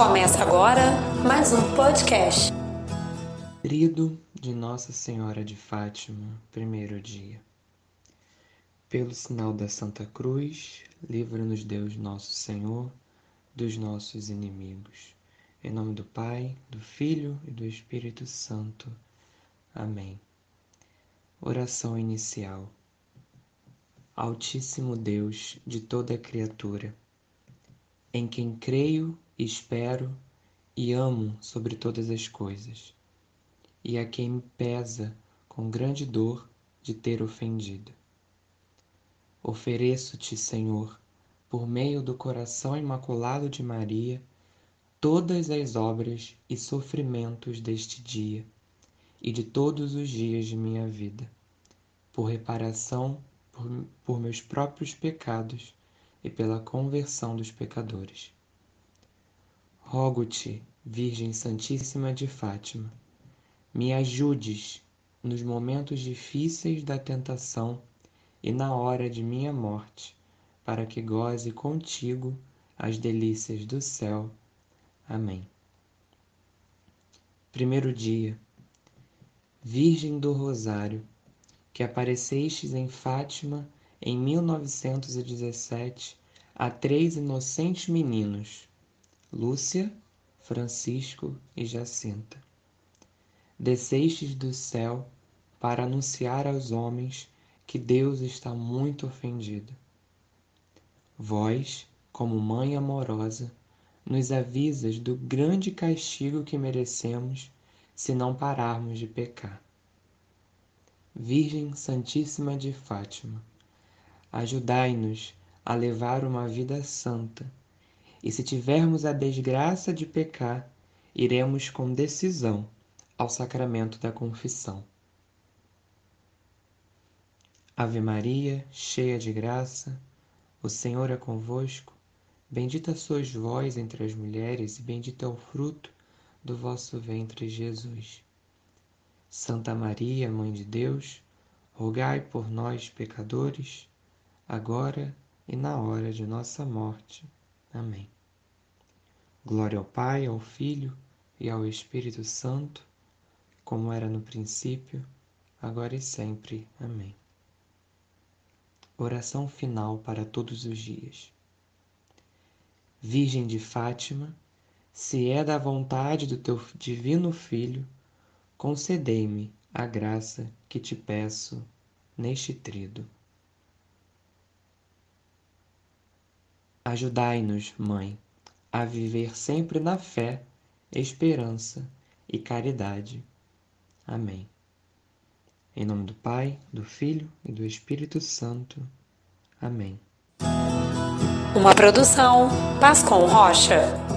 Começa agora mais um podcast. Querido de Nossa Senhora de Fátima, primeiro dia. Pelo sinal da Santa Cruz, livra-nos Deus nosso Senhor dos nossos inimigos. Em nome do Pai, do Filho e do Espírito Santo. Amém. Oração inicial. Altíssimo Deus de toda criatura, em quem creio, espero e amo sobre todas as coisas, e a quem me pesa com grande dor de ter ofendido. Ofereço-te, Senhor, por meio do coração imaculado de Maria, todas as obras e sofrimentos deste dia e de todos os dias de minha vida, por reparação por, por meus próprios pecados e pela conversão dos pecadores. Rogo-te, Virgem Santíssima de Fátima, me ajudes nos momentos difíceis da tentação e na hora de minha morte, para que goze contigo as delícias do céu. Amém. Primeiro dia. Virgem do Rosário, que aparecestes em Fátima em 1917 a três inocentes meninos, Lúcia, Francisco e Jacinta. Descestes do céu para anunciar aos homens que Deus está muito ofendido. Vós, como mãe amorosa, nos avisas do grande castigo que merecemos se não pararmos de pecar. Virgem Santíssima de Fátima, ajudai-nos a levar uma vida santa, e se tivermos a desgraça de pecar, iremos com decisão ao sacramento da confissão. Ave Maria, cheia de graça, o Senhor é convosco. Bendita sois vós entre as mulheres, e bendito é o fruto do vosso ventre, Jesus. Santa Maria, Mãe de Deus, rogai por nós, pecadores, agora e na hora de nossa morte. Amém. Glória ao Pai, ao Filho e ao Espírito Santo, como era no princípio, agora e sempre. Amém. Oração final para todos os dias. Virgem de Fátima, se é da vontade do teu divino Filho, concedei-me a graça que te peço neste trido. Ajudai-nos, Mãe, a viver sempre na fé, esperança e caridade. Amém. Em nome do Pai, do Filho e do Espírito Santo. Amém. Uma produção Pascom Rocha.